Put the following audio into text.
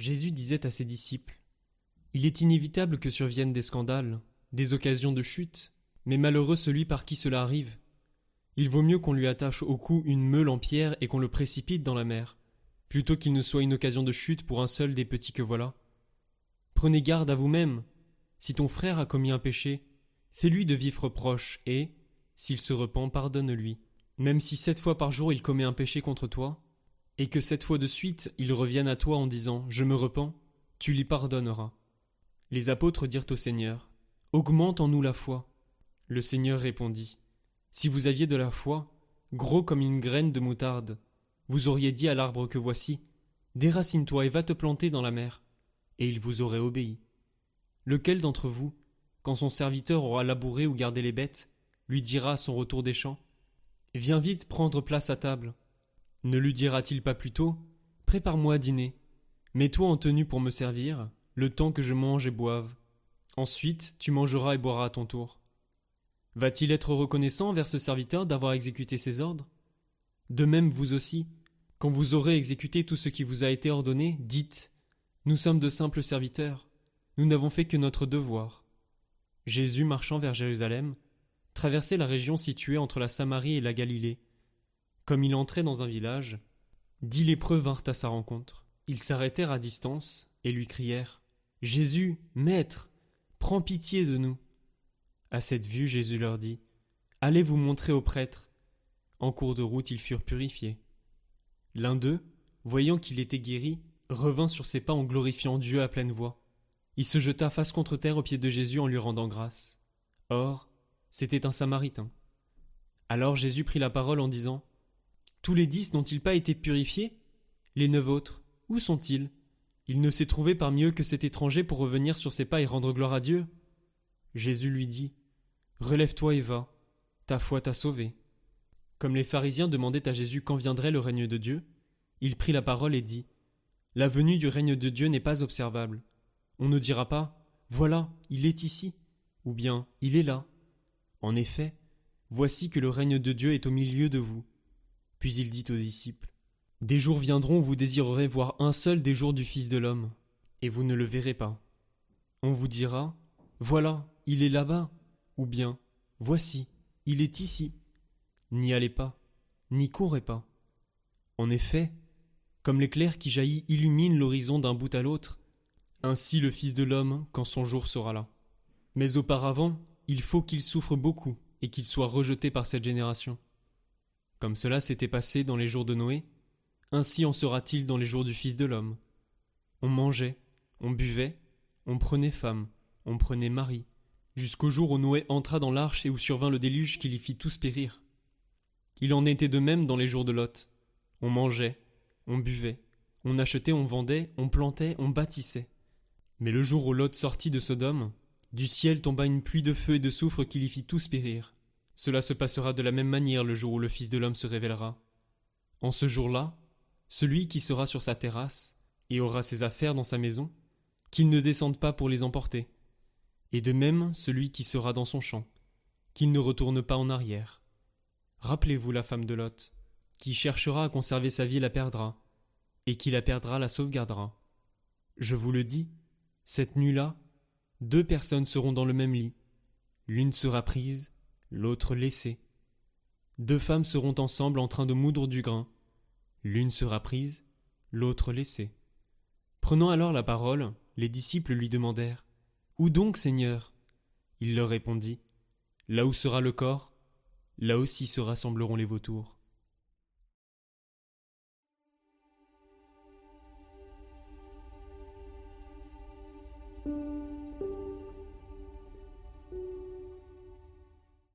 Jésus disait à ses disciples Il est inévitable que surviennent des scandales, des occasions de chute, mais malheureux celui par qui cela arrive. Il vaut mieux qu'on lui attache au cou une meule en pierre et qu'on le précipite dans la mer, plutôt qu'il ne soit une occasion de chute pour un seul des petits que voilà. Prenez garde à vous-même. Si ton frère a commis un péché, fais-lui de vifs reproches et, s'il se repent, pardonne-lui. Même si sept fois par jour il commet un péché contre toi, et que sept fois de suite il revienne à toi en disant Je me repens, tu lui pardonneras. Les apôtres dirent au Seigneur Augmente en nous la foi. Le Seigneur répondit Si vous aviez de la foi, gros comme une graine de moutarde, vous auriez dit à l'arbre que voici Déracine-toi et va te planter dans la mer, et il vous aurait obéi. Lequel d'entre vous, quand son serviteur aura labouré ou gardé les bêtes, lui dira à son retour des champs Viens vite prendre place à table Ne lui dira-t-il pas plutôt Prépare-moi à dîner, mets-toi en tenue pour me servir, le temps que je mange et boive. Ensuite, tu mangeras et boiras à ton tour. Va-t-il être reconnaissant envers ce serviteur d'avoir exécuté ses ordres? De même vous aussi, quand vous aurez exécuté tout ce qui vous a été ordonné, dites Nous sommes de simples serviteurs, nous n'avons fait que notre devoir. Jésus, marchant vers Jérusalem, traversait la région située entre la Samarie et la Galilée. Comme il entrait dans un village, dix lépreux vinrent à sa rencontre. Ils s'arrêtèrent à distance et lui crièrent Jésus, Maître, prends pitié de nous. À cette vue, Jésus leur dit Allez vous montrer aux prêtres. En cours de route, ils furent purifiés. L'un d'eux, voyant qu'il était guéri, revint sur ses pas en glorifiant Dieu à pleine voix. Il se jeta face contre terre aux pieds de Jésus en lui rendant grâce. Or, c'était un Samaritain. Alors Jésus prit la parole en disant Tous les dix n'ont-ils pas été purifiés? Les neuf autres, où sont-ils? Il ne s'est trouvé parmi eux que cet étranger pour revenir sur ses pas et rendre gloire à Dieu? Jésus lui dit Relève-toi et va, ta foi t'a sauvé. Comme les pharisiens demandaient à Jésus quand viendrait le règne de Dieu, il prit la parole et dit La venue du règne de Dieu n'est pas observable. On ne dira pas Voilà, il est ici, ou bien Il est là. En effet, voici que le règne de Dieu est au milieu de vous. Puis il dit aux disciples Des jours viendront où vous désirerez voir un seul des jours du Fils de l'homme, et vous ne le verrez pas. On vous dira Voilà, il est là-bas, ou bien Voici, il est ici. N'y allez pas, n'y courez pas. En effet, comme l'éclair qui jaillit illumine l'horizon d'un bout à l'autre, ainsi le Fils de l'homme quand son jour sera là. Mais auparavant, il faut qu'il souffre beaucoup et qu'il soit rejeté par cette génération. Comme cela s'était passé dans les jours de Noé, ainsi en sera-t-il dans les jours du Fils de l'homme. On mangeait, on buvait, on prenait femme, on prenait mari, jusqu'au jour où Noé entra dans l'arche et où survint le déluge qui l'y fit tous périr. Il en était de même dans les jours de Lot. On mangeait, on buvait, on achetait, on vendait, on plantait, on bâtissait. Mais le jour où Lot sortit de Sodome, du ciel tomba une pluie de feu et de soufre qui l'y fit tous périr. Cela se passera de la même manière le jour où le Fils de l'homme se révélera. En ce jour-là, celui qui sera sur sa terrasse et aura ses affaires dans sa maison, qu'il ne descende pas pour les emporter. Et de même celui qui sera dans son champ, qu'il ne retourne pas en arrière. Rappelez-vous la femme de Lot, qui cherchera à conserver sa vie la perdra, et qui la perdra la sauvegardera. Je vous le dis, cette nuit-là, deux personnes seront dans le même lit. L'une sera prise, l'autre laissée. Deux femmes seront ensemble en train de moudre du grain. L'une sera prise, l'autre laissée. Prenant alors la parole, les disciples lui demandèrent Où donc, Seigneur? Il leur répondit Là où sera le corps, là aussi se rassembleront les vautours.